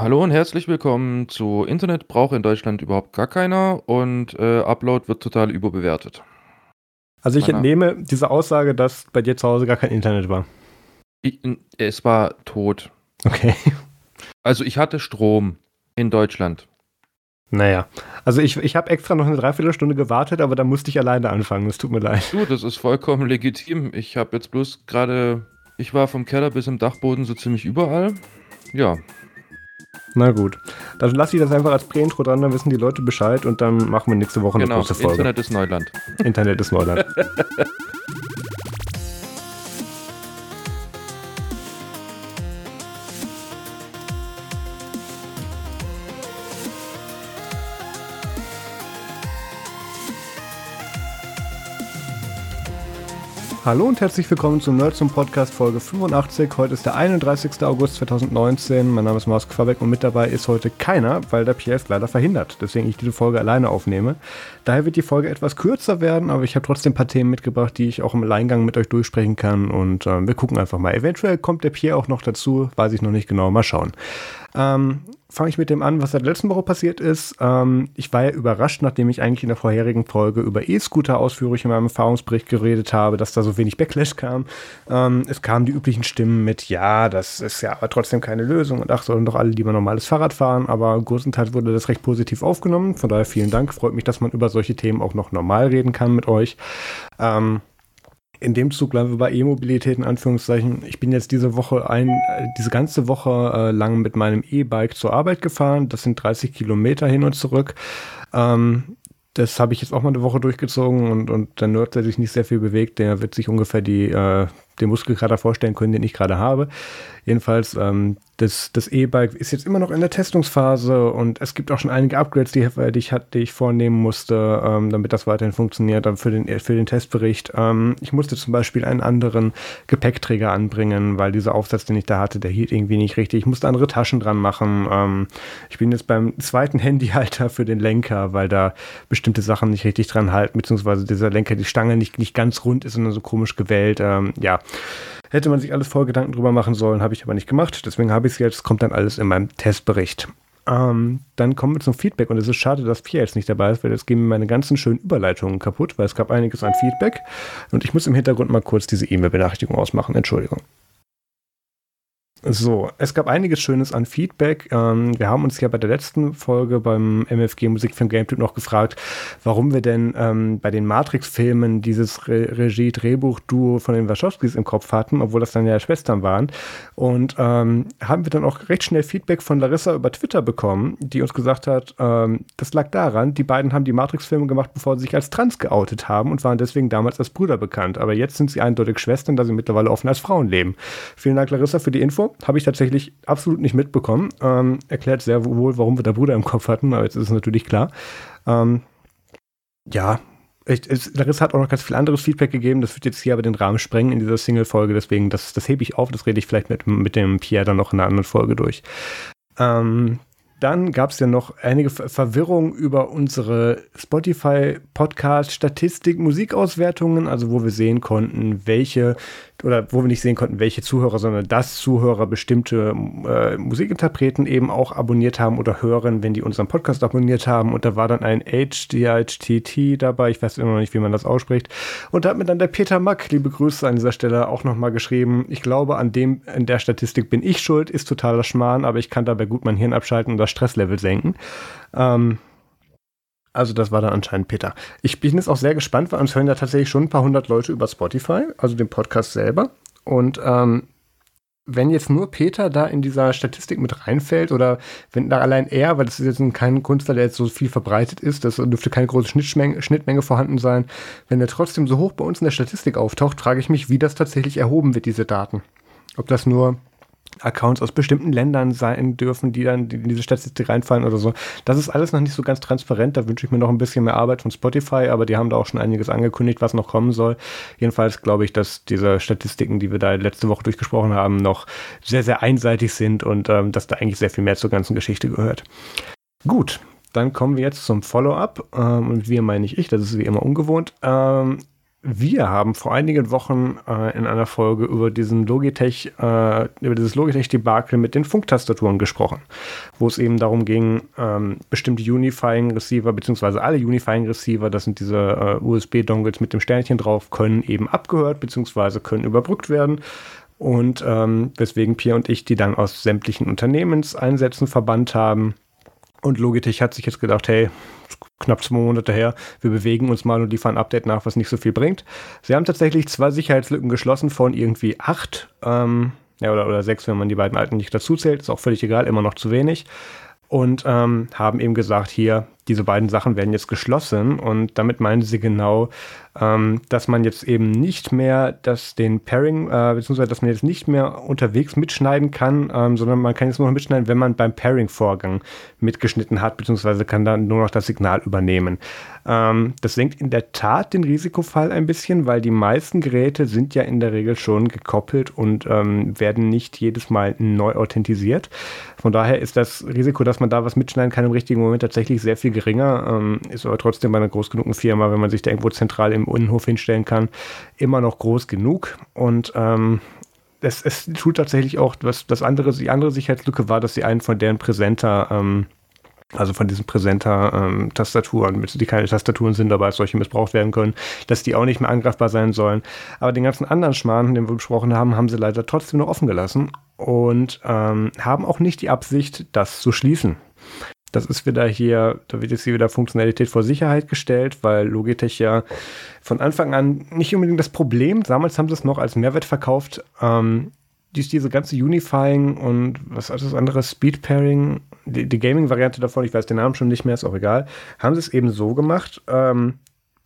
Hallo und herzlich willkommen zu Internet braucht in Deutschland überhaupt gar keiner und äh, Upload wird total überbewertet. Also ich entnehme diese Aussage, dass bei dir zu Hause gar kein Internet war. Ich, es war tot. Okay. Also ich hatte Strom in Deutschland. Naja, also ich, ich habe extra noch eine Dreiviertelstunde gewartet, aber da musste ich alleine anfangen. Es tut mir leid. Du, das ist vollkommen legitim. Ich habe jetzt bloß gerade, ich war vom Keller bis im Dachboden so ziemlich überall. Ja. Na gut, dann lasse ich das einfach als Prä-Intro dran, dann wissen die Leute Bescheid und dann machen wir nächste Woche eine genau, große Folge. Internet ist Neuland. Internet ist Neuland. Hallo und herzlich willkommen zum Nerd zum Podcast Folge 85. Heute ist der 31. August 2019. Mein Name ist Mars Quabeck und mit dabei ist heute keiner, weil der ist leider verhindert, deswegen ich diese Folge alleine aufnehme. Daher wird die Folge etwas kürzer werden, aber ich habe trotzdem ein paar Themen mitgebracht, die ich auch im Alleingang mit euch durchsprechen kann und äh, wir gucken einfach mal. Eventuell kommt der Pierre auch noch dazu, weiß ich noch nicht genau, mal schauen. Ähm, fange ich mit dem an, was seit letzten Woche passiert ist. Ähm, ich war ja überrascht, nachdem ich eigentlich in der vorherigen Folge über E-Scooter ausführlich in meinem Erfahrungsbericht geredet habe, dass da so wenig Backlash kam. Ähm, es kamen die üblichen Stimmen mit, ja, das ist ja aber trotzdem keine Lösung und ach, sollen doch alle lieber normales Fahrrad fahren. Aber größtenteils wurde das recht positiv aufgenommen. Von daher vielen Dank. Freut mich, dass man über solche Themen auch noch normal reden kann mit euch. Ähm, in dem Zug bleiben wir bei E-Mobilität in Anführungszeichen. Ich bin jetzt diese Woche ein, äh, diese ganze Woche äh, lang mit meinem E-Bike zur Arbeit gefahren. Das sind 30 Kilometer hin und zurück. Ähm, das habe ich jetzt auch mal eine Woche durchgezogen und, und der Nerd, der sich nicht sehr viel bewegt, der wird sich ungefähr die, äh, den Muskelkater vorstellen können, den ich gerade habe. Jedenfalls, ähm, das, das E-Bike ist jetzt immer noch in der Testungsphase und es gibt auch schon einige Upgrades, die, die, ich, die ich vornehmen musste, ähm, damit das weiterhin funktioniert, für den, für den Testbericht. Ähm, ich musste zum Beispiel einen anderen Gepäckträger anbringen, weil dieser Aufsatz, den ich da hatte, der hielt irgendwie nicht richtig. Ich musste andere Taschen dran machen. Ähm, ich bin jetzt beim zweiten Handyhalter für den Lenker, weil da bestimmte Sachen nicht richtig dran halten, beziehungsweise dieser Lenker, die Stange nicht, nicht ganz rund ist, sondern so komisch gewählt. Ähm, ja. Hätte man sich alles voll Gedanken drüber machen sollen, habe ich aber nicht gemacht. Deswegen habe ich es jetzt, kommt dann alles in meinem Testbericht. Ähm, dann kommen wir zum Feedback und es ist schade, dass Pia jetzt nicht dabei ist, weil jetzt gehen mir meine ganzen schönen Überleitungen kaputt, weil es gab einiges an Feedback und ich muss im Hintergrund mal kurz diese E-Mail-Benachrichtigung ausmachen. Entschuldigung. So, es gab einiges Schönes an Feedback. Ähm, wir haben uns ja bei der letzten Folge beim MFG Musikfilm Gametyp noch gefragt, warum wir denn ähm, bei den Matrix-Filmen dieses Re Regie-Drehbuch-Duo von den Wachowskis im Kopf hatten, obwohl das dann ja Schwestern waren. Und ähm, haben wir dann auch recht schnell Feedback von Larissa über Twitter bekommen, die uns gesagt hat, ähm, das lag daran, die beiden haben die Matrix-Filme gemacht, bevor sie sich als trans geoutet haben und waren deswegen damals als Brüder bekannt. Aber jetzt sind sie eindeutig Schwestern, da sie mittlerweile offen als Frauen leben. Vielen Dank, Larissa, für die Info habe ich tatsächlich absolut nicht mitbekommen. Ähm, erklärt sehr wohl, warum wir da Bruder im Kopf hatten, aber jetzt ist es natürlich klar. Ähm, ja, ich, es, Larissa hat auch noch ganz viel anderes Feedback gegeben. Das wird jetzt hier aber den Rahmen sprengen in dieser Single-Folge. Deswegen, das, das hebe ich auf. Das rede ich vielleicht mit, mit dem Pierre dann noch in einer anderen Folge durch. Ähm, dann gab es ja noch einige Verwirrung über unsere Spotify-Podcast-Statistik, Musikauswertungen, also wo wir sehen konnten, welche oder wo wir nicht sehen konnten, welche Zuhörer, sondern dass Zuhörer bestimmte äh, Musikinterpreten eben auch abonniert haben oder hören, wenn die unseren Podcast abonniert haben. Und da war dann ein HDHTT dabei, ich weiß immer noch nicht, wie man das ausspricht. Und da hat mir dann der Peter Mack, liebe Grüße an dieser Stelle, auch nochmal geschrieben, ich glaube, an dem, in der Statistik bin ich schuld, ist totaler Schmarrn, aber ich kann dabei gut mein Hirn abschalten und das Stresslevel senken. Ähm, also das war dann anscheinend Peter. Ich bin jetzt auch sehr gespannt, weil uns hören ja tatsächlich schon ein paar hundert Leute über Spotify, also den Podcast selber. Und ähm, wenn jetzt nur Peter da in dieser Statistik mit reinfällt oder wenn da allein er, weil das ist jetzt kein Künstler, der jetzt so viel verbreitet ist, das dürfte keine große Schnittmenge, Schnittmenge vorhanden sein, wenn er trotzdem so hoch bei uns in der Statistik auftaucht, frage ich mich, wie das tatsächlich erhoben wird, diese Daten. Ob das nur Accounts aus bestimmten Ländern sein dürfen, die dann in diese Statistik reinfallen oder so. Das ist alles noch nicht so ganz transparent. Da wünsche ich mir noch ein bisschen mehr Arbeit von Spotify, aber die haben da auch schon einiges angekündigt, was noch kommen soll. Jedenfalls glaube ich, dass diese Statistiken, die wir da letzte Woche durchgesprochen haben, noch sehr, sehr einseitig sind und ähm, dass da eigentlich sehr viel mehr zur ganzen Geschichte gehört. Gut, dann kommen wir jetzt zum Follow-up. Ähm, und wir meine ich ich, das ist wie immer ungewohnt. Ähm, wir haben vor einigen Wochen äh, in einer Folge über diesen Logitech, äh, über dieses Logitech-Debakel mit den Funktastaturen gesprochen, wo es eben darum ging, ähm, bestimmte Unifying-Receiver, beziehungsweise alle Unifying-Receiver, das sind diese äh, USB-Dongles mit dem Sternchen drauf, können eben abgehört, beziehungsweise können überbrückt werden. Und ähm, weswegen Pierre und ich die dann aus sämtlichen Unternehmenseinsätzen verbannt haben. Und Logitech hat sich jetzt gedacht, hey, knapp zwei Monate her, wir bewegen uns mal und liefern ein Update nach, was nicht so viel bringt. Sie haben tatsächlich zwei Sicherheitslücken geschlossen von irgendwie acht, ähm, ja, oder, oder sechs, wenn man die beiden alten nicht dazu zählt, ist auch völlig egal, immer noch zu wenig. Und ähm, haben eben gesagt, hier, diese beiden Sachen werden jetzt geschlossen und damit meinen sie genau, ähm, dass man jetzt eben nicht mehr das den Pairing, äh, beziehungsweise dass man jetzt nicht mehr unterwegs mitschneiden kann, ähm, sondern man kann jetzt nur noch mitschneiden, wenn man beim Pairing-Vorgang mitgeschnitten hat, beziehungsweise kann dann nur noch das Signal übernehmen. Ähm, das senkt in der Tat den Risikofall ein bisschen, weil die meisten Geräte sind ja in der Regel schon gekoppelt und ähm, werden nicht jedes Mal neu authentisiert. Von daher ist das Risiko, dass man da was mitschneiden kann im richtigen Moment tatsächlich sehr viel geringer, ähm, ist aber trotzdem bei einer groß genugen Firma, wenn man sich da irgendwo zentral im Innenhof hinstellen kann, immer noch groß genug. Und ähm, es, es tut tatsächlich auch, was das andere, die andere Sicherheitslücke war, dass sie einen von deren Präsenter, ähm, also von diesen Präsenter-Tastaturen, ähm, die keine Tastaturen sind, aber als solche missbraucht werden können, dass die auch nicht mehr angreifbar sein sollen. Aber den ganzen anderen Schmarrn, den wir besprochen haben, haben sie leider trotzdem noch offen gelassen und ähm, haben auch nicht die Absicht, das zu schließen. Das ist wieder hier, da wird jetzt hier wieder Funktionalität vor Sicherheit gestellt, weil Logitech ja von Anfang an nicht unbedingt das Problem, damals haben sie es noch als Mehrwert verkauft, ähm, dies, diese ganze Unifying und was das andere, Speed Pairing, die, die Gaming-Variante davon, ich weiß den Namen schon nicht mehr, ist auch egal, haben sie es eben so gemacht, ähm,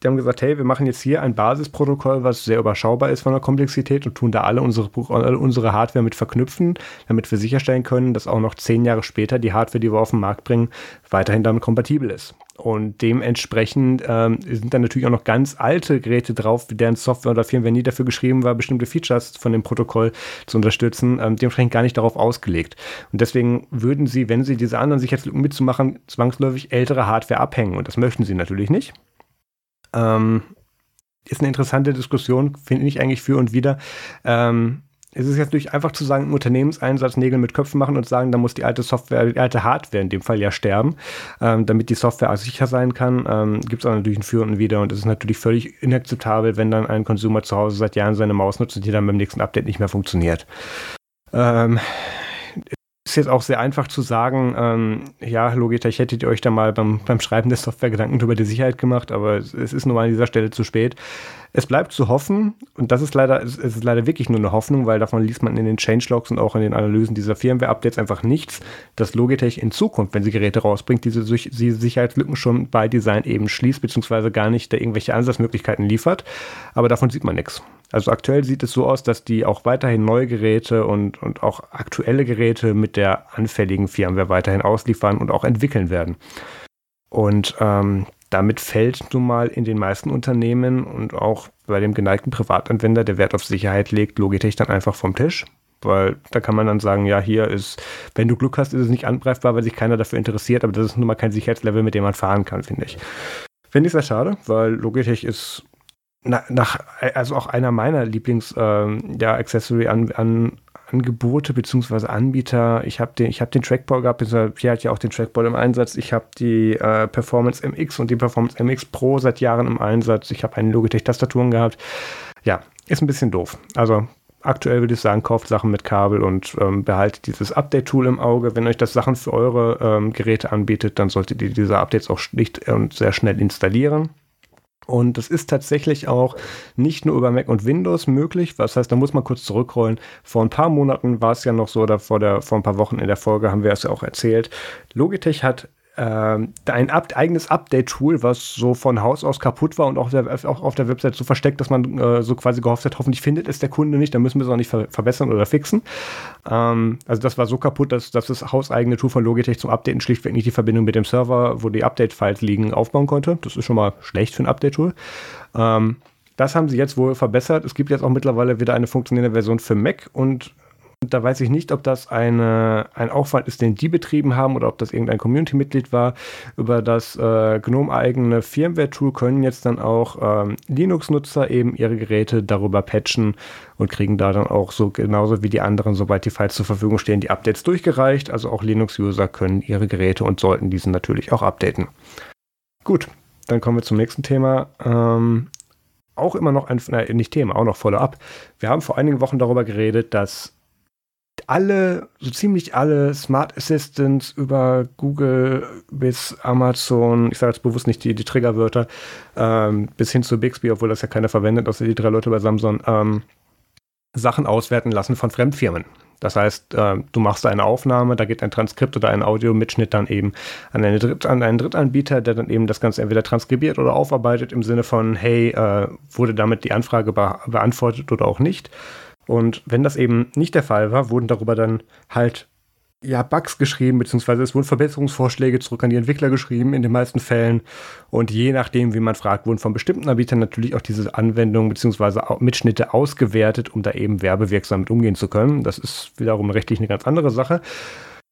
die haben gesagt, hey, wir machen jetzt hier ein Basisprotokoll, was sehr überschaubar ist von der Komplexität und tun da alle unsere, alle unsere Hardware mit verknüpfen, damit wir sicherstellen können, dass auch noch zehn Jahre später die Hardware, die wir auf den Markt bringen, weiterhin damit kompatibel ist. Und dementsprechend ähm, sind dann natürlich auch noch ganz alte Geräte drauf, deren Software oder Firmware nie dafür geschrieben war, bestimmte Features von dem Protokoll zu unterstützen, ähm, dementsprechend gar nicht darauf ausgelegt. Und deswegen würden sie, wenn sie diese anderen Sicherheitslücken mitzumachen, zwangsläufig ältere Hardware abhängen. Und das möchten sie natürlich nicht. Ähm, ist eine interessante Diskussion, finde ich eigentlich für und wieder. Ähm, es ist jetzt natürlich einfach zu sagen, im Unternehmenseinsatz Nägel mit Köpfen machen und sagen, da muss die alte Software, die alte Hardware in dem Fall ja sterben, ähm, damit die Software auch sicher sein kann. Ähm, Gibt es auch natürlich ein Für und Wider und es ist natürlich völlig inakzeptabel, wenn dann ein Consumer zu Hause seit Jahren seine Maus nutzt und die dann beim nächsten Update nicht mehr funktioniert. Ähm, ist jetzt auch sehr einfach zu sagen, ähm, ja, Logitech hättet ihr euch da mal beim, beim Schreiben der Software Gedanken über die Sicherheit gemacht, aber es, es ist nun mal an dieser Stelle zu spät. Es bleibt zu hoffen, und das ist leider, es ist leider wirklich nur eine Hoffnung, weil davon liest man in den Changelogs und auch in den Analysen dieser Firmware-Updates einfach nichts, dass Logitech in Zukunft, wenn sie Geräte rausbringt, diese, Sicherheitslücken schon bei Design eben schließt, beziehungsweise gar nicht da irgendwelche Ansatzmöglichkeiten liefert. Aber davon sieht man nichts. Also aktuell sieht es so aus, dass die auch weiterhin neue Geräte und, und auch aktuelle Geräte mit der anfälligen Firmware weiterhin ausliefern und auch entwickeln werden. Und ähm, damit fällt nun mal in den meisten Unternehmen und auch bei dem geneigten Privatanwender, der Wert auf Sicherheit legt, Logitech dann einfach vom Tisch. Weil da kann man dann sagen, ja, hier ist, wenn du Glück hast, ist es nicht angreifbar, weil sich keiner dafür interessiert, aber das ist nun mal kein Sicherheitslevel, mit dem man fahren kann, finde ich. Finde ich sehr schade, weil Logitech ist nach, also auch einer meiner Lieblings ähm, ja, Angebote bzw. Anbieter. Ich habe den, ich hab den Trackball gehabt, Pierre hat ja auch den Trackball im Einsatz. Ich habe die äh, Performance MX und die Performance MX Pro seit Jahren im Einsatz. Ich habe eine Logitech-Tastaturen gehabt. Ja, ist ein bisschen doof. Also aktuell würde ich sagen, kauft Sachen mit Kabel und ähm, behaltet dieses Update-Tool im Auge. Wenn euch das Sachen für eure ähm, Geräte anbietet, dann solltet ihr diese Updates auch schlicht und sehr schnell installieren. Und es ist tatsächlich auch nicht nur über Mac und Windows möglich. Was heißt, da muss man kurz zurückrollen. Vor ein paar Monaten war es ja noch so, oder vor, der, vor ein paar Wochen in der Folge haben wir es ja auch erzählt. Logitech hat ein Up eigenes Update-Tool, was so von Haus aus kaputt war und auch, der, auch auf der Website so versteckt, dass man äh, so quasi gehofft hat, hoffentlich findet es der Kunde nicht, dann müssen wir es auch nicht ver verbessern oder fixen. Ähm, also das war so kaputt, dass, dass das hauseigene Tool von Logitech zum Updaten schlichtweg nicht die Verbindung mit dem Server, wo die Update-Files liegen, aufbauen konnte. Das ist schon mal schlecht für ein Update-Tool. Ähm, das haben sie jetzt wohl verbessert. Es gibt jetzt auch mittlerweile wieder eine funktionierende Version für Mac und Da weiß ich nicht, ob das eine, ein Aufwand ist, den die betrieben haben oder ob das irgendein Community-Mitglied war. Über das äh, GNOME-eigene Firmware-Tool können jetzt dann auch ähm, Linux-Nutzer eben ihre Geräte darüber patchen und kriegen da dann auch so genauso wie die anderen, sobald die Files zur Verfügung stehen, die Updates durchgereicht. Also auch Linux-User können ihre Geräte und sollten diesen natürlich auch updaten. Gut, dann kommen wir zum nächsten Thema. Ähm, auch immer noch ein, nein, nicht Thema, auch noch Follow-up. Wir haben vor einigen Wochen darüber geredet, dass alle, so ziemlich alle Smart Assistants über Google bis Amazon, ich sage jetzt bewusst nicht die, die Triggerwörter, ähm, bis hin zu Bixby, obwohl das ja keiner verwendet, außer die drei Leute bei Samsung, ähm, Sachen auswerten lassen von Fremdfirmen. Das heißt, äh, du machst eine Aufnahme, da geht ein Transkript oder ein Audiomitschnitt dann eben an, eine Dritt, an einen Drittanbieter, der dann eben das Ganze entweder transkribiert oder aufarbeitet im Sinne von, hey, äh, wurde damit die Anfrage be beantwortet oder auch nicht. Und wenn das eben nicht der Fall war, wurden darüber dann halt ja, Bugs geschrieben, beziehungsweise es wurden Verbesserungsvorschläge zurück an die Entwickler geschrieben, in den meisten Fällen. Und je nachdem, wie man fragt, wurden von bestimmten Anbietern natürlich auch diese Anwendungen beziehungsweise Mitschnitte ausgewertet, um da eben werbewirksam mit umgehen zu können. Das ist wiederum rechtlich eine ganz andere Sache.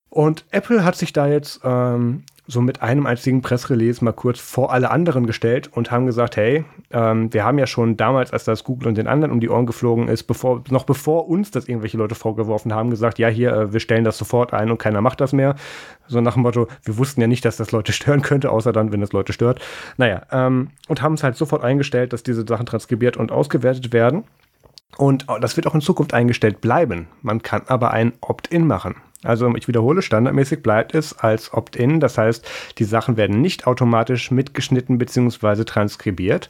Und Apple hat sich da jetzt ähm, so mit einem einzigen Pressrelease mal kurz vor alle anderen gestellt und haben gesagt, hey, ähm, wir haben ja schon damals, als das Google und den anderen um die Ohren geflogen ist, bevor, noch bevor uns das irgendwelche Leute vorgeworfen haben, gesagt, ja, hier, äh, wir stellen das sofort ein und keiner macht das mehr. So nach dem Motto, wir wussten ja nicht, dass das Leute stören könnte, außer dann, wenn es Leute stört. Naja, ähm, und haben es halt sofort eingestellt, dass diese Sachen transkribiert und ausgewertet werden. Und das wird auch in Zukunft eingestellt bleiben. Man kann aber ein Opt-in machen. Also ich wiederhole, standardmäßig bleibt es als Opt-in. Das heißt, die Sachen werden nicht automatisch mitgeschnitten bzw. transkribiert.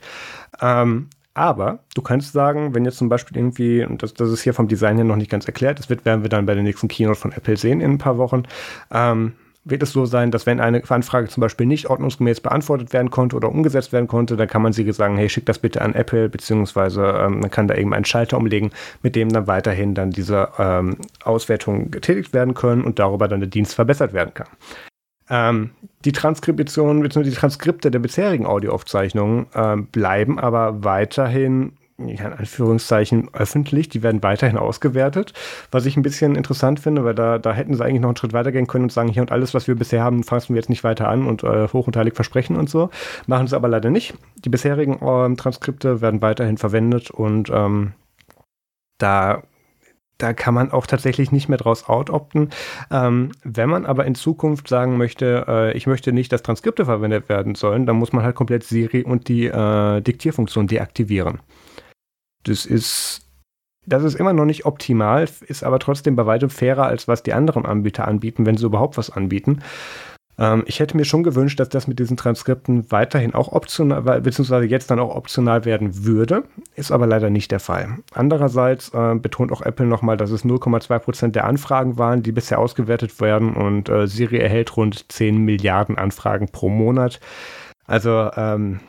Ähm, aber du kannst sagen, wenn jetzt zum Beispiel irgendwie, und das, das ist hier vom Design her noch nicht ganz erklärt, das wird, werden wir dann bei der nächsten Keynote von Apple sehen in ein paar Wochen, ähm, wird es so sein, dass wenn eine Anfrage zum Beispiel nicht ordnungsgemäß beantwortet werden konnte oder umgesetzt werden konnte, dann kann man sie sagen, hey, schick das bitte an Apple, beziehungsweise ähm, man kann da eben einen Schalter umlegen, mit dem dann weiterhin dann diese ähm, Auswertungen getätigt werden können und darüber dann der Dienst verbessert werden kann. Ähm, die Transkription bzw. die Transkripte der bisherigen Audioaufzeichnungen ähm, bleiben aber weiterhin in Anführungszeichen öffentlich, die werden weiterhin ausgewertet, was ich ein bisschen interessant finde, weil da, da hätten sie eigentlich noch einen Schritt weitergehen können und sagen, hier und alles, was wir bisher haben, fassen wir jetzt nicht weiter an und äh, hoch und heilig versprechen und so. Machen sie aber leider nicht. Die bisherigen ähm, Transkripte werden weiterhin verwendet und ähm, da da kann man auch tatsächlich nicht mehr draus outopten. Ähm, wenn man aber in Zukunft sagen möchte, äh, ich möchte nicht, dass Transkripte verwendet werden sollen, dann muss man halt komplett Siri und die äh, Diktierfunktion deaktivieren. Das ist, das ist immer noch nicht optimal, ist aber trotzdem bei weitem fairer, als was die anderen Anbieter anbieten, wenn sie überhaupt was anbieten. Ähm, ich hätte mir schon gewünscht, dass das mit diesen Transkripten weiterhin auch optional, beziehungsweise jetzt dann auch optional werden würde, ist aber leider nicht der Fall. Andererseits äh, betont auch Apple nochmal, dass es 0,2 Prozent der Anfragen waren, die bisher ausgewertet werden und äh, Siri erhält rund 10 Milliarden Anfragen pro Monat. Also ähm,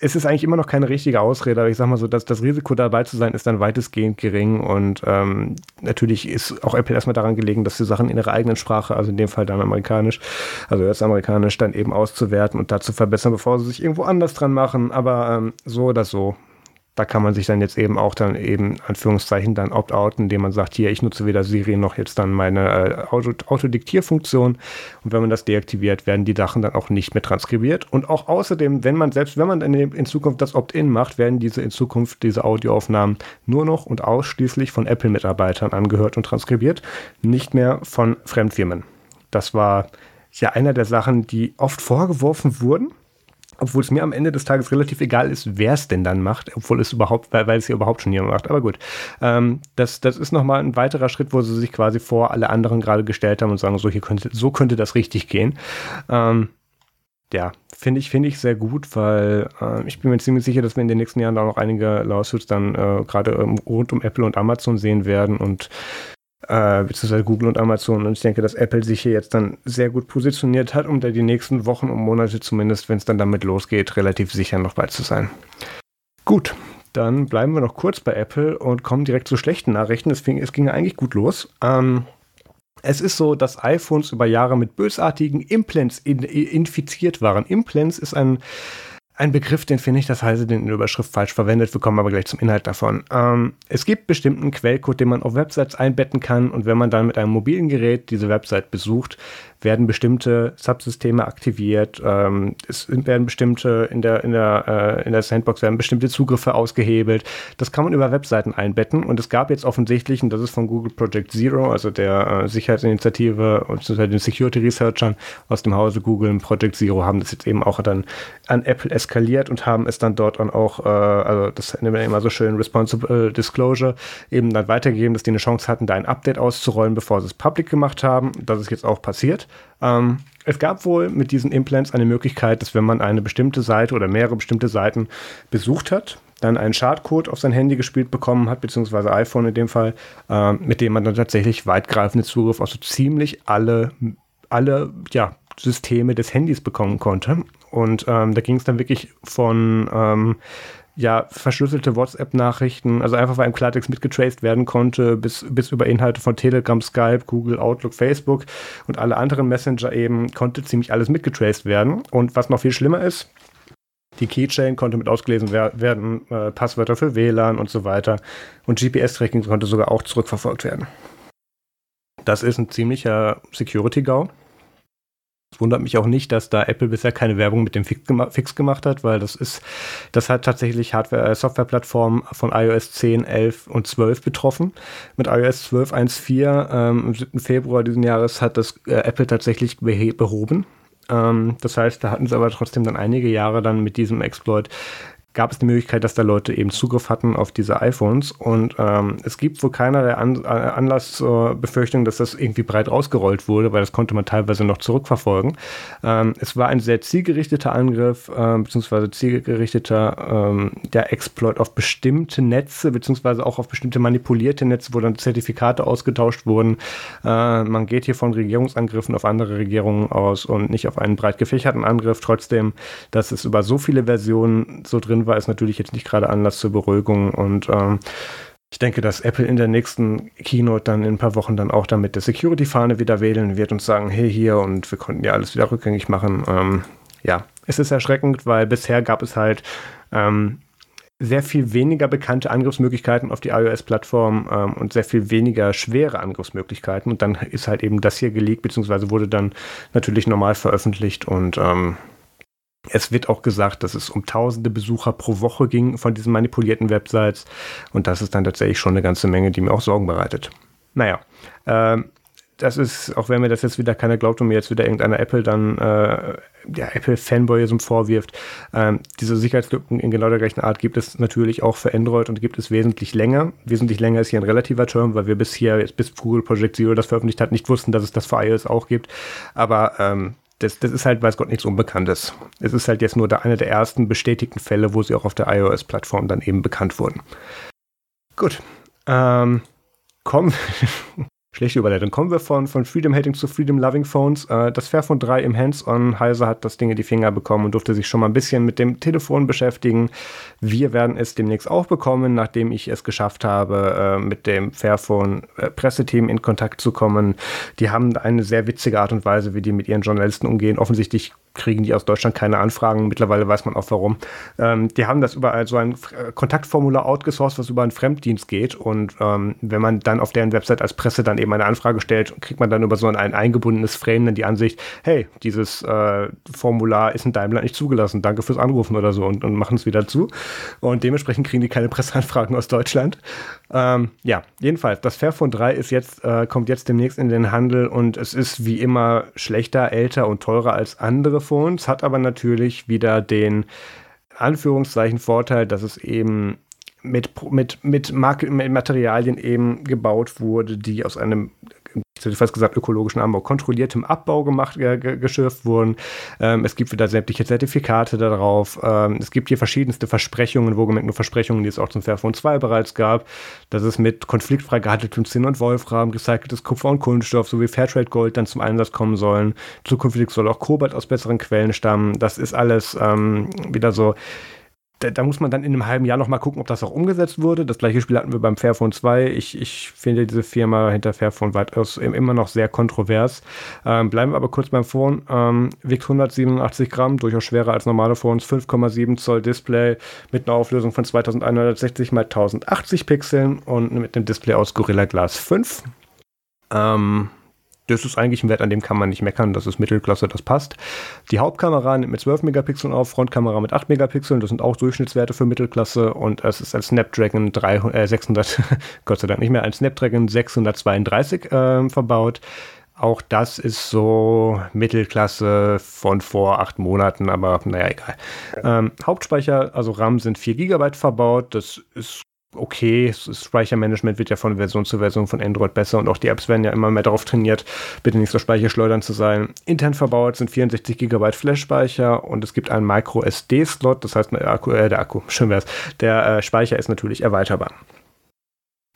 es ist eigentlich immer noch keine richtige Ausrede, aber ich sag mal so, dass das Risiko dabei zu sein ist dann weitestgehend gering und ähm, natürlich ist auch Apple erstmal daran gelegen, dass die Sachen in ihrer eigenen Sprache, also in dem Fall dann amerikanisch, also jetzt amerikanisch, dann eben auszuwerten und da zu verbessern, bevor sie sich irgendwo anders dran machen, aber ähm, so oder so da kann man sich dann jetzt eben auch dann eben Anführungszeichen dann opt-out, indem man sagt, hier, ich nutze weder Siri noch jetzt dann meine äh, Auto Autodiktierfunktion. Und wenn man das deaktiviert, werden die Sachen dann auch nicht mehr transkribiert. Und auch außerdem, wenn man, selbst wenn man in, in Zukunft das Opt-in macht, werden diese in Zukunft diese Audioaufnahmen nur noch und ausschließlich von Apple-Mitarbeitern angehört und transkribiert, nicht mehr von Fremdfirmen. Das war ja einer der Sachen, die oft vorgeworfen wurden obwohl es mir am Ende des Tages relativ egal ist, wer es denn dann macht, obwohl es überhaupt, weil, weil es ja überhaupt schon jemand macht. Aber gut, ähm, das, das ist nochmal ein weiterer Schritt, wo sie sich quasi vor alle anderen gerade gestellt haben und sagen, so, hier könnte, so könnte das richtig gehen. Ähm, ja, finde ich, finde ich sehr gut, weil äh, ich bin mir ziemlich sicher, dass wir in den nächsten Jahren da noch einige Lawsuits dann äh, gerade ähm, rund um Apple und Amazon sehen werden und äh, beziehungsweise Google und Amazon. Und ich denke, dass Apple sich hier jetzt dann sehr gut positioniert hat, um da die nächsten Wochen und Monate zumindest, wenn es dann damit losgeht, relativ sicher noch bei zu sein. Gut, dann bleiben wir noch kurz bei Apple und kommen direkt zu schlechten Nachrichten. Es, fing, es ging eigentlich gut los. Ähm, es ist so, dass iPhones über Jahre mit bösartigen Implants in, infiziert waren. Implants ist ein ein Begriff, den finde ich, das heißt, den in der Überschrift falsch verwendet. Wir kommen aber gleich zum Inhalt davon. Ähm, es gibt bestimmten Quellcode, den man auf Websites einbetten kann und wenn man dann mit einem mobilen Gerät diese Website besucht, werden bestimmte Subsysteme aktiviert, ähm, es werden bestimmte in der, in, der, äh, in der Sandbox werden bestimmte Zugriffe ausgehebelt. Das kann man über Webseiten einbetten und es gab jetzt offensichtlich, und das ist von Google Project Zero, also der äh, Sicherheitsinitiative und den Security Researchern aus dem Hause Google und Project Zero haben das jetzt eben auch dann an Apple eskaliert und haben es dann dort dann auch, äh, also das nennt man immer so schön Responsible Disclosure, eben dann weitergegeben, dass die eine Chance hatten, da ein Update auszurollen, bevor sie es public gemacht haben. Das ist jetzt auch passiert. Ähm, es gab wohl mit diesen Implants eine Möglichkeit, dass wenn man eine bestimmte Seite oder mehrere bestimmte Seiten besucht hat, dann einen Schadcode auf sein Handy gespielt bekommen hat, beziehungsweise iPhone in dem Fall, äh, mit dem man dann tatsächlich weitgreifende Zugriff auf so ziemlich alle, alle ja, Systeme des Handys bekommen konnte. Und ähm, da ging es dann wirklich von ähm, ja, verschlüsselte WhatsApp-Nachrichten, also einfach weil im Klartext mitgetraced werden konnte, bis, bis über Inhalte von Telegram, Skype, Google, Outlook, Facebook und alle anderen Messenger eben, konnte ziemlich alles mitgetraced werden. Und was noch viel schlimmer ist, die Keychain konnte mit ausgelesen werden, äh, Passwörter für WLAN und so weiter. Und GPS-Tracking konnte sogar auch zurückverfolgt werden. Das ist ein ziemlicher Security-GAU. Es wundert mich auch nicht, dass da Apple bisher keine Werbung mit dem Fix, gema Fix gemacht hat, weil das ist, das hat tatsächlich Hardware, äh, Softwareplattformen von iOS 10, 11 und 12 betroffen. Mit iOS 12.1.4 ähm, am 7. Februar diesen Jahres hat das äh, Apple tatsächlich behoben. Ähm, das heißt, da hatten sie aber trotzdem dann einige Jahre dann mit diesem Exploit gab es die Möglichkeit, dass da Leute eben Zugriff hatten auf diese iPhones. Und ähm, es gibt wohl keinerlei An Anlass zur Befürchtung, dass das irgendwie breit ausgerollt wurde, weil das konnte man teilweise noch zurückverfolgen. Ähm, es war ein sehr zielgerichteter Angriff, äh, beziehungsweise zielgerichteter ähm, der Exploit auf bestimmte Netze, beziehungsweise auch auf bestimmte manipulierte Netze, wo dann Zertifikate ausgetauscht wurden. Äh, man geht hier von Regierungsangriffen auf andere Regierungen aus und nicht auf einen breit gefächerten Angriff. Trotzdem, dass es über so viele Versionen so drin war, ist natürlich jetzt nicht gerade Anlass zur Beruhigung und ähm, ich denke, dass Apple in der nächsten Keynote dann in ein paar Wochen dann auch damit der Security-Fahne wieder wählen wird und sagen, hey hier und wir konnten ja alles wieder rückgängig machen. Ähm, ja, es ist erschreckend, weil bisher gab es halt ähm, sehr viel weniger bekannte Angriffsmöglichkeiten auf die iOS-Plattform ähm, und sehr viel weniger schwere Angriffsmöglichkeiten. Und dann ist halt eben das hier geleakt, beziehungsweise wurde dann natürlich normal veröffentlicht und ähm, es wird auch gesagt, dass es um tausende Besucher pro Woche ging von diesen manipulierten Websites. Und das ist dann tatsächlich schon eine ganze Menge, die mir auch Sorgen bereitet. Naja, ähm, das ist, auch wenn mir das jetzt wieder keiner glaubt und mir jetzt wieder irgendeiner Apple dann, äh, ja, Apple-Fanboyism vorwirft, ähm, diese Sicherheitslücken in genau der gleichen Art gibt es natürlich auch für Android und gibt es wesentlich länger. Wesentlich länger ist hier ein relativer Term, weil wir bis hier, bis Google Project Zero das veröffentlicht hat, nicht wussten, dass es das für iOS auch gibt. Aber ähm, das, das ist halt, weiß Gott, nichts Unbekanntes. Es ist halt jetzt nur der, einer der ersten bestätigten Fälle, wo sie auch auf der iOS-Plattform dann eben bekannt wurden. Gut. Ähm, kommen, Schlechte Überleitung. Kommen wir von, von Freedom Hating zu Freedom Loving Phones. Äh, das Fairphone 3 im Hands-on. Heise hat das Ding in die Finger bekommen und durfte sich schon mal ein bisschen mit dem Telefon beschäftigen. Wir werden es demnächst auch bekommen, nachdem ich es geschafft habe, äh, mit dem Fairphone äh, in Kontakt zu kommen. Die haben eine sehr witzige Art und Weise, wie die mit ihren Journalisten umgehen. Offensichtlich kriegen die aus Deutschland keine Anfragen. Mittlerweile weiß man auch warum. Ähm, die haben das über so ein Kontaktformular outgesourced, was über einen Fremddienst geht. Und ähm, wenn man dann auf deren Website als Presse dann eben eine Anfrage stellt, kriegt man dann über so ein, ein eingebundenes Frame dann die Ansicht, hey, dieses äh, Formular ist in deinem Land nicht zugelassen. Danke fürs Anrufen oder so und, und machen es wieder zu. Und dementsprechend kriegen die keine Presseanfragen aus Deutschland. Ähm, ja, jedenfalls, das Fairphone 3 ist jetzt, äh, kommt jetzt demnächst in den Handel und es ist wie immer schlechter, älter und teurer als andere Phones, hat aber natürlich wieder den Anführungszeichen Vorteil, dass es eben mit, mit, mit, mit Materialien eben gebaut wurde, die aus einem ich hätte fast gesagt, ökologischen Anbau, kontrolliertem Abbau gemacht, äh, geschürft wurden. Ähm, es gibt wieder sämtliche Zertifikate darauf. Ähm, es gibt hier verschiedenste Versprechungen, wohlgemerkt nur Versprechungen, die es auch zum Fairphone 2 bereits gab, dass es mit konfliktfrei gehandeltem Zinn und Wolfram, recyceltes Kupfer und Kunststoff sowie Fairtrade Gold dann zum Einsatz kommen sollen. Zukünftig soll auch Kobalt aus besseren Quellen stammen. Das ist alles ähm, wieder so da, da, muss man dann in einem halben Jahr nochmal gucken, ob das auch umgesetzt wurde. Das gleiche Spiel hatten wir beim Fairphone 2. Ich, ich finde diese Firma hinter Fairphone weitaus immer noch sehr kontrovers. Ähm, bleiben wir aber kurz beim Phone. Ähm, wiegt 187 Gramm, durchaus schwerer als normale Phones. 5,7 Zoll Display mit einer Auflösung von 2160 x 1080 Pixeln und mit einem Display aus Gorilla Glass 5. Ähm, das ist eigentlich ein Wert, an dem kann man nicht meckern. Das ist Mittelklasse, das passt. Die Hauptkamera nimmt mit 12 Megapixeln auf, Frontkamera mit 8 Megapixeln. Das sind auch Durchschnittswerte für Mittelklasse. Und es ist ein Snapdragon 300, äh, 600, Gott sei Dank nicht mehr, ein Snapdragon 632 äh, verbaut. Auch das ist so Mittelklasse von vor acht Monaten, aber naja, egal. Ähm, Hauptspeicher, also RAM sind 4 GB verbaut. Das ist okay. Das Speichermanagement wird ja von Version zu Version von Android besser und auch die Apps werden ja immer mehr darauf trainiert, bitte nicht so speicherschleudern zu sein. Intern verbaut sind 64 GB Flash-Speicher und es gibt einen Micro SD-Slot, das heißt, der Akku, äh, der Akku, schön wär's. Der äh, Speicher ist natürlich erweiterbar.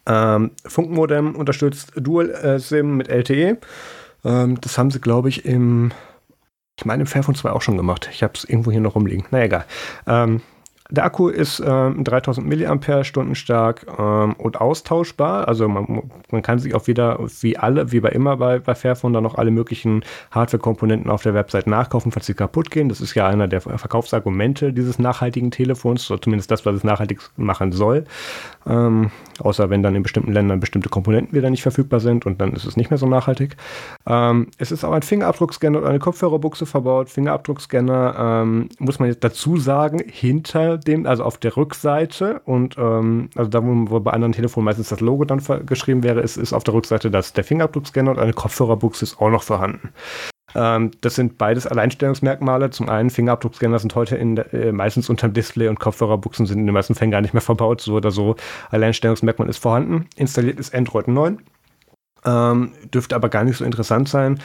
Ähm, Funkmodem unterstützt Dual-SIM mit LTE. Ähm, das haben sie, glaube ich, im, ich meine, im Fairphone 2 auch schon gemacht. Ich habe es irgendwo hier noch rumliegen. Na egal. Ähm, der Akku ist ähm, 3000 mAh stark ähm, und austauschbar. Also man, man, kann sich auch wieder, wie alle, wie bei immer bei, bei Fairphone, dann noch alle möglichen Hardware-Komponenten auf der Website nachkaufen, falls sie kaputt gehen. Das ist ja einer der Verkaufsargumente dieses nachhaltigen Telefons, oder zumindest das, was es nachhaltig machen soll. Ähm, außer wenn dann in bestimmten Ländern bestimmte Komponenten wieder nicht verfügbar sind und dann ist es nicht mehr so nachhaltig. Ähm, es ist auch ein Fingerabdruckscanner und eine Kopfhörerbuchse verbaut. Fingerabdruckscanner ähm, muss man jetzt dazu sagen, hinter dem, also auf der Rückseite und ähm, also da, wo bei anderen Telefonen meistens das Logo dann geschrieben wäre, ist, ist auf der Rückseite das, der Fingerabdruckscanner und eine Kopfhörerbuchse ist auch noch vorhanden. Ähm, das sind beides Alleinstellungsmerkmale. Zum einen, Fingerabdruckscanner sind heute in, äh, meistens unterm Display und Kopfhörerbuchsen sind in den meisten Fällen gar nicht mehr verbaut. So oder so. Alleinstellungsmerkmal ist vorhanden. Installiert ist Android 9. Ähm, dürfte aber gar nicht so interessant sein.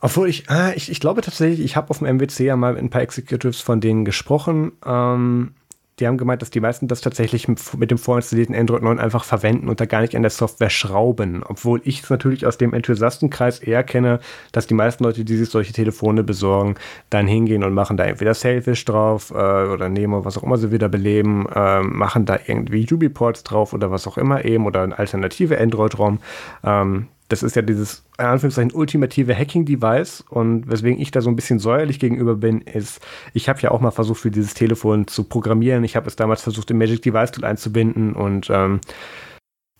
Obwohl ich, äh, ich, ich glaube tatsächlich, ich habe auf dem MWC ja mal mit ein paar Executives von denen gesprochen. Ähm, die haben gemeint, dass die meisten das tatsächlich mit dem vorinstallierten Android 9 einfach verwenden und da gar nicht an der Software schrauben. Obwohl ich es natürlich aus dem Enthusiastenkreis eher kenne, dass die meisten Leute, die sich solche Telefone besorgen, dann hingehen und machen da entweder Selfish drauf äh, oder Nemo, was auch immer sie wieder beleben, äh, machen da irgendwie UB-Ports drauf oder was auch immer eben oder eine alternative Android-ROM. Ähm, das ist ja dieses, in Anführungszeichen, ultimative Hacking-Device. Und weswegen ich da so ein bisschen säuerlich gegenüber bin, ist, ich habe ja auch mal versucht, für dieses Telefon zu programmieren. Ich habe es damals versucht, im Magic Device Tool einzubinden. Und ähm,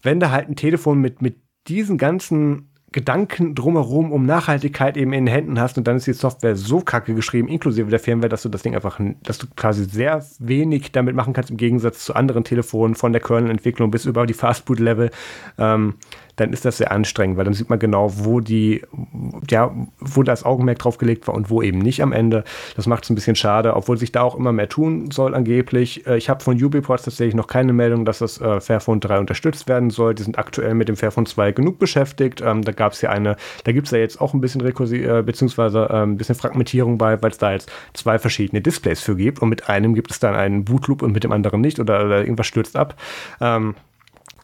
wenn da halt ein Telefon mit, mit diesen ganzen Gedanken drumherum um Nachhaltigkeit eben in den Händen hast und dann ist die Software so kacke geschrieben, inklusive der Firmware, dass du das Ding einfach, dass du quasi sehr wenig damit machen kannst im Gegensatz zu anderen Telefonen von der Kernel-Entwicklung bis über die Fastboot-Level. Ähm, dann ist das sehr anstrengend, weil dann sieht man genau, wo die, ja, wo das Augenmerk drauf gelegt war und wo eben nicht am Ende. Das macht es ein bisschen schade, obwohl sich da auch immer mehr tun soll angeblich. Äh, ich habe von Ubiports tatsächlich noch keine Meldung, dass das äh, Fairphone 3 unterstützt werden soll. Die sind aktuell mit dem Fairphone 2 genug beschäftigt. Ähm, da gab es ja eine, da gibt es ja jetzt auch ein bisschen Rekursi äh, beziehungsweise äh, ein bisschen Fragmentierung bei, weil es da jetzt zwei verschiedene Displays für gibt und mit einem gibt es dann einen Bootloop und mit dem anderen nicht oder, oder irgendwas stürzt ab. Ähm,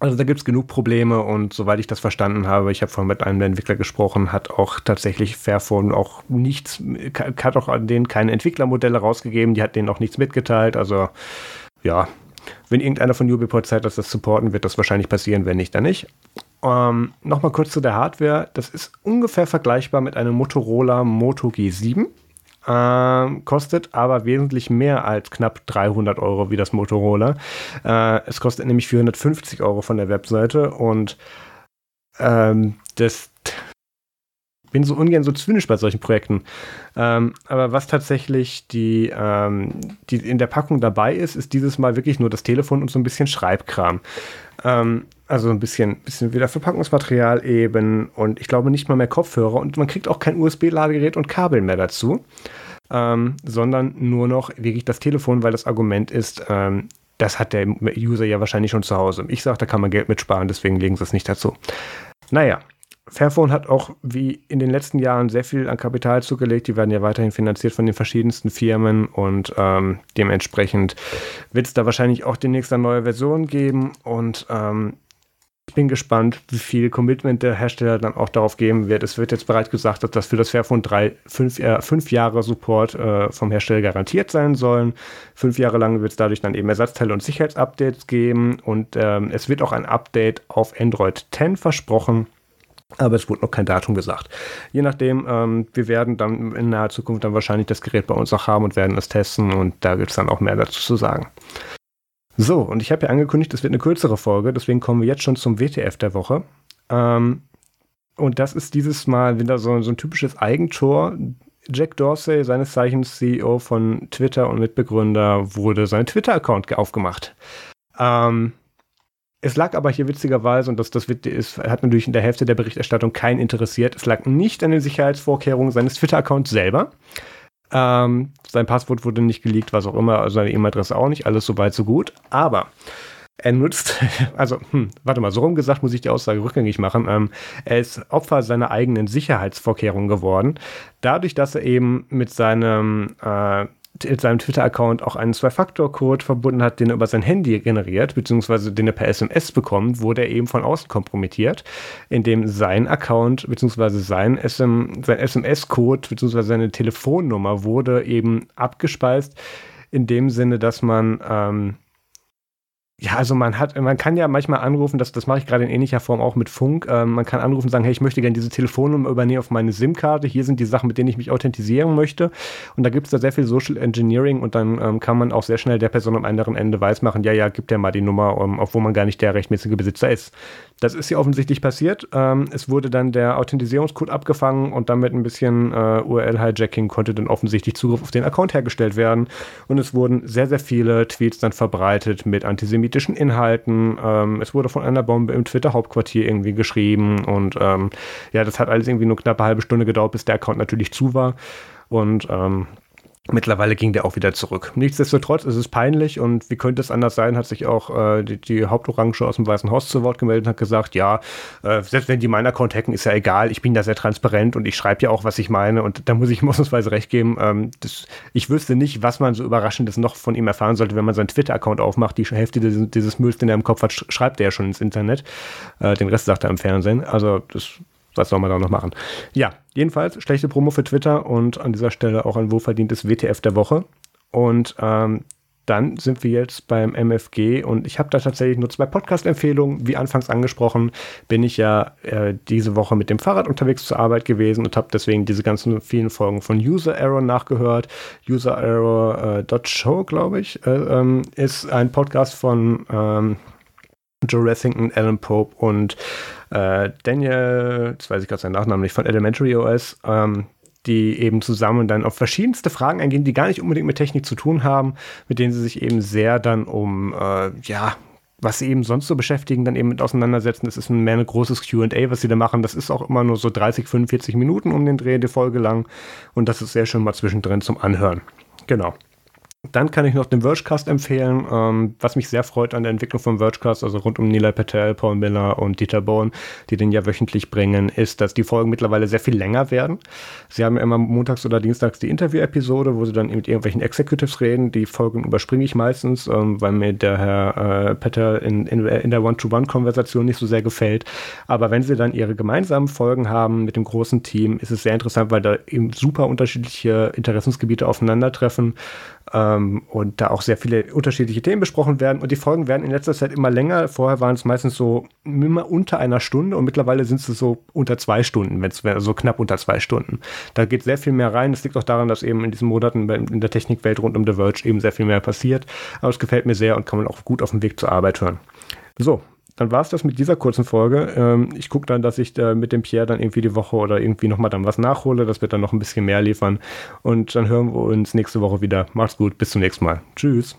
also da gibt es genug Probleme und soweit ich das verstanden habe, ich habe vorhin mit einem der Entwickler gesprochen, hat auch tatsächlich Fairphone auch nichts, hat auch an denen keine Entwicklermodelle rausgegeben, die hat denen auch nichts mitgeteilt. Also ja, wenn irgendeiner von Ubiport Zeit das supporten, wird das wahrscheinlich passieren, wenn nicht, dann nicht. Ähm, Nochmal kurz zu der Hardware. Das ist ungefähr vergleichbar mit einem Motorola Moto G7. Äh, kostet aber wesentlich mehr als knapp 300 Euro wie das Motorola. Äh, es kostet nämlich 450 Euro von der Webseite und ähm, das bin so ungern so zynisch bei solchen Projekten. Ähm, aber was tatsächlich die, ähm, die in der Packung dabei ist, ist dieses Mal wirklich nur das Telefon und so ein bisschen Schreibkram. Ähm, also ein bisschen, bisschen wieder Verpackungsmaterial eben und ich glaube nicht mal mehr Kopfhörer und man kriegt auch kein USB-Ladegerät und Kabel mehr dazu, ähm, sondern nur noch wirklich das Telefon, weil das Argument ist, ähm, das hat der User ja wahrscheinlich schon zu Hause. Ich sage, da kann man Geld mitsparen, deswegen legen sie es nicht dazu. Naja, Fairphone hat auch wie in den letzten Jahren sehr viel an Kapital zugelegt. Die werden ja weiterhin finanziert von den verschiedensten Firmen und ähm, dementsprechend wird es da wahrscheinlich auch demnächst eine neue Version geben. Und ähm, ich bin gespannt, wie viel Commitment der Hersteller dann auch darauf geben wird. Es wird jetzt bereits gesagt, dass das für das Fairphone 3 fünf, äh, fünf Jahre Support äh, vom Hersteller garantiert sein sollen. Fünf Jahre lang wird es dadurch dann eben Ersatzteile und Sicherheitsupdates geben und ähm, es wird auch ein Update auf Android 10 versprochen. Aber es wurde noch kein Datum gesagt. Je nachdem, ähm, wir werden dann in naher Zukunft dann wahrscheinlich das Gerät bei uns auch haben und werden es testen und da gibt es dann auch mehr dazu zu sagen. So, und ich habe ja angekündigt, es wird eine kürzere Folge, deswegen kommen wir jetzt schon zum WTF der Woche. Ähm, und das ist dieses Mal wieder so, so ein typisches Eigentor. Jack Dorsey, seines Zeichens CEO von Twitter und Mitbegründer, wurde sein Twitter-Account aufgemacht. Ähm, es lag aber hier witzigerweise, und das, das ist, hat natürlich in der Hälfte der Berichterstattung keinen interessiert, es lag nicht an den Sicherheitsvorkehrungen seines Twitter-Accounts selber. Ähm, sein Passwort wurde nicht geleakt, was auch immer, also seine E-Mail-Adresse auch nicht, alles soweit so gut. Aber er nutzt, also, hm, warte mal, so rum gesagt muss ich die Aussage rückgängig machen. Ähm, er ist Opfer seiner eigenen Sicherheitsvorkehrungen geworden. Dadurch, dass er eben mit seinem äh, in seinem Twitter-Account auch einen Zwei-Faktor-Code verbunden hat, den er über sein Handy generiert, beziehungsweise den er per SMS bekommt, wurde er eben von außen kompromittiert, indem sein Account, beziehungsweise sein, SM, sein SMS-Code, beziehungsweise seine Telefonnummer wurde eben abgespeist, in dem Sinne, dass man ähm, ja, also man hat, man kann ja manchmal anrufen, das, das mache ich gerade in ähnlicher Form auch mit Funk. Ähm, man kann anrufen und sagen, hey, ich möchte gerne diese Telefonnummer übernehmen auf meine SIM-Karte. Hier sind die Sachen, mit denen ich mich authentisieren möchte. Und da gibt es da sehr viel Social Engineering und dann ähm, kann man auch sehr schnell der Person am anderen Ende weismachen, ja, ja, gib dir mal die Nummer, um, obwohl man gar nicht der rechtmäßige Besitzer ist. Das ist hier offensichtlich passiert. Ähm, es wurde dann der Authentisierungscode abgefangen und damit ein bisschen äh, URL-Hijacking konnte dann offensichtlich Zugriff auf den Account hergestellt werden. Und es wurden sehr, sehr viele Tweets dann verbreitet mit Antisemitismus politischen Inhalten. Ähm, es wurde von einer Bombe im Twitter-Hauptquartier irgendwie geschrieben und ähm, ja, das hat alles irgendwie nur knapp eine halbe Stunde gedauert, bis der Account natürlich zu war. Und ähm, Mittlerweile ging der auch wieder zurück. Nichtsdestotrotz ist es peinlich und wie könnte es anders sein, hat sich auch äh, die, die Hauptorange aus dem Weißen Haus zu Wort gemeldet und hat gesagt, ja, äh, selbst wenn die meinen Account hacken, ist ja egal, ich bin da sehr transparent und ich schreibe ja auch, was ich meine und da muss ich ausnahmsweise recht geben. Ähm, das, ich wüsste nicht, was man so Überraschendes noch von ihm erfahren sollte, wenn man seinen Twitter-Account aufmacht. Die Hälfte dieses, dieses Mülls, den er im Kopf hat, schreibt er ja schon ins Internet. Äh, den Rest sagt er im Fernsehen. Also das was soll man da noch machen? Ja, jedenfalls schlechte Promo für Twitter und an dieser Stelle auch ein wohlverdientes WTF der Woche. Und ähm, dann sind wir jetzt beim MFG und ich habe da tatsächlich nur zwei Podcast-Empfehlungen. Wie anfangs angesprochen, bin ich ja äh, diese Woche mit dem Fahrrad unterwegs zur Arbeit gewesen und habe deswegen diese ganzen vielen Folgen von User Error nachgehört. User Error äh, Show, glaube ich, äh, ähm, ist ein Podcast von ähm, Joe Ressington, Alan Pope und äh, Daniel, jetzt weiß ich gerade seinen Nachnamen nicht, von Elementary OS, ähm, die eben zusammen dann auf verschiedenste Fragen eingehen, die gar nicht unbedingt mit Technik zu tun haben, mit denen sie sich eben sehr dann um, äh, ja, was sie eben sonst so beschäftigen, dann eben mit auseinandersetzen. Das ist mehr ein großes QA, was sie da machen. Das ist auch immer nur so 30, 45 Minuten um den Dreh, die Folge lang. Und das ist sehr schön mal zwischendrin zum Anhören. Genau. Dann kann ich noch den Vergecast empfehlen, ähm, was mich sehr freut an der Entwicklung vom Vergecast, also rund um Nilay Patel, Paul Miller und Dieter Bohn, die den ja wöchentlich bringen, ist, dass die Folgen mittlerweile sehr viel länger werden. Sie haben ja immer montags oder dienstags die Interview-Episode, wo sie dann mit irgendwelchen Executives reden. Die Folgen überspringe ich meistens, ähm, weil mir der Herr äh, Patel in, in, in der One-to-One-Konversation nicht so sehr gefällt. Aber wenn sie dann ihre gemeinsamen Folgen haben mit dem großen Team, ist es sehr interessant, weil da eben super unterschiedliche Interessensgebiete aufeinandertreffen ähm, und da auch sehr viele unterschiedliche Themen besprochen werden. Und die Folgen werden in letzter Zeit immer länger. Vorher waren es meistens so immer unter einer Stunde und mittlerweile sind es so unter zwei Stunden, wenn es so knapp unter zwei Stunden. Da geht sehr viel mehr rein. Das liegt auch daran, dass eben in diesen Monaten in der Technikwelt rund um The Verge eben sehr viel mehr passiert. Aber es gefällt mir sehr und kann man auch gut auf dem Weg zur Arbeit hören. So, dann war es das mit dieser kurzen Folge. Ähm, ich gucke dann, dass ich da mit dem Pierre dann irgendwie die Woche oder irgendwie nochmal dann was nachhole. Das wird dann noch ein bisschen mehr liefern. Und dann hören wir uns nächste Woche wieder. Macht's gut, bis zum nächsten Mal. Tschüss.